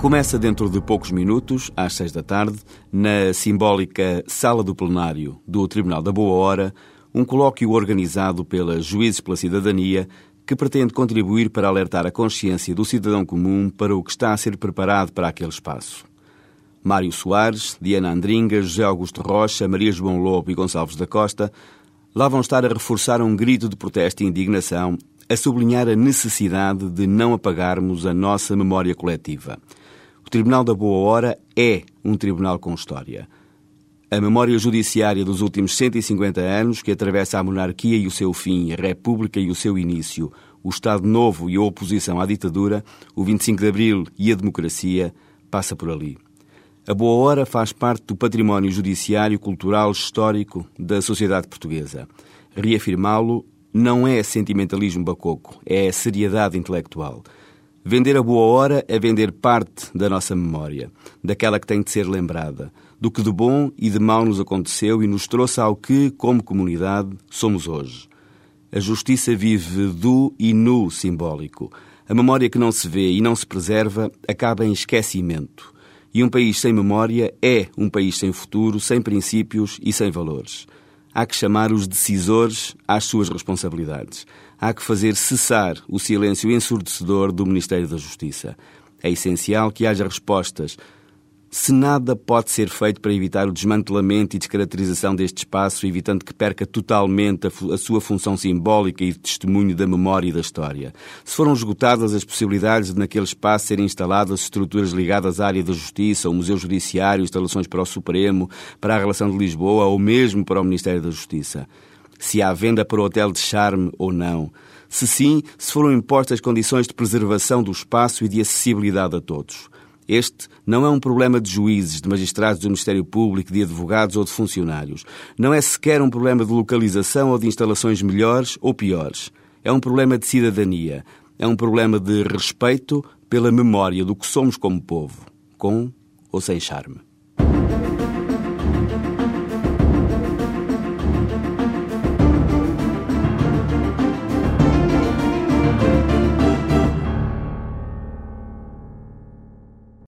Começa dentro de poucos minutos, às seis da tarde, na simbólica Sala do Plenário do Tribunal da Boa Hora, um colóquio organizado pela Juízes pela Cidadania que pretende contribuir para alertar a consciência do cidadão comum para o que está a ser preparado para aquele espaço. Mário Soares, Diana Andringa, José Augusto Rocha, Maria João Lobo e Gonçalves da Costa lá vão estar a reforçar um grito de protesto e indignação, a sublinhar a necessidade de não apagarmos a nossa memória coletiva. O Tribunal da Boa Hora é um tribunal com história. A memória judiciária dos últimos 150 anos, que atravessa a monarquia e o seu fim, a república e o seu início, o Estado Novo e a oposição à ditadura, o 25 de Abril e a democracia, passa por ali. A Boa Hora faz parte do património judiciário, cultural, histórico da sociedade portuguesa. Reafirmá-lo não é sentimentalismo bacoco, é seriedade intelectual. Vender a boa hora é vender parte da nossa memória, daquela que tem de ser lembrada, do que de bom e de mal nos aconteceu e nos trouxe ao que, como comunidade, somos hoje. A justiça vive do e no simbólico. A memória que não se vê e não se preserva acaba em esquecimento. E um país sem memória é um país sem futuro, sem princípios e sem valores. Há que chamar os decisores às suas responsabilidades há que fazer cessar o silêncio ensurdecedor do Ministério da Justiça. É essencial que haja respostas. Se nada pode ser feito para evitar o desmantelamento e descaracterização deste espaço, evitando que perca totalmente a, a, sua função simbólica e de testemunho da memória e da história. Se foram esgotadas as possibilidades de naquele espaço serem instaladas estruturas ligadas à área da justiça, o Museu Judiciário, instalações para o Supremo, para a relação de Lisboa ou mesmo para o Ministério da Justiça se há venda para o hotel de charme ou não. Se sim, se foram impostas condições de preservação do espaço e de acessibilidade a todos. Este não é um problema de juízes, de magistrados do Ministério Público, de advogados ou de funcionários. Não é sequer um problema de localização ou de instalações melhores ou piores. É um problema de cidadania. É um problema de respeito pela memória do que somos como povo, com ou sem charme.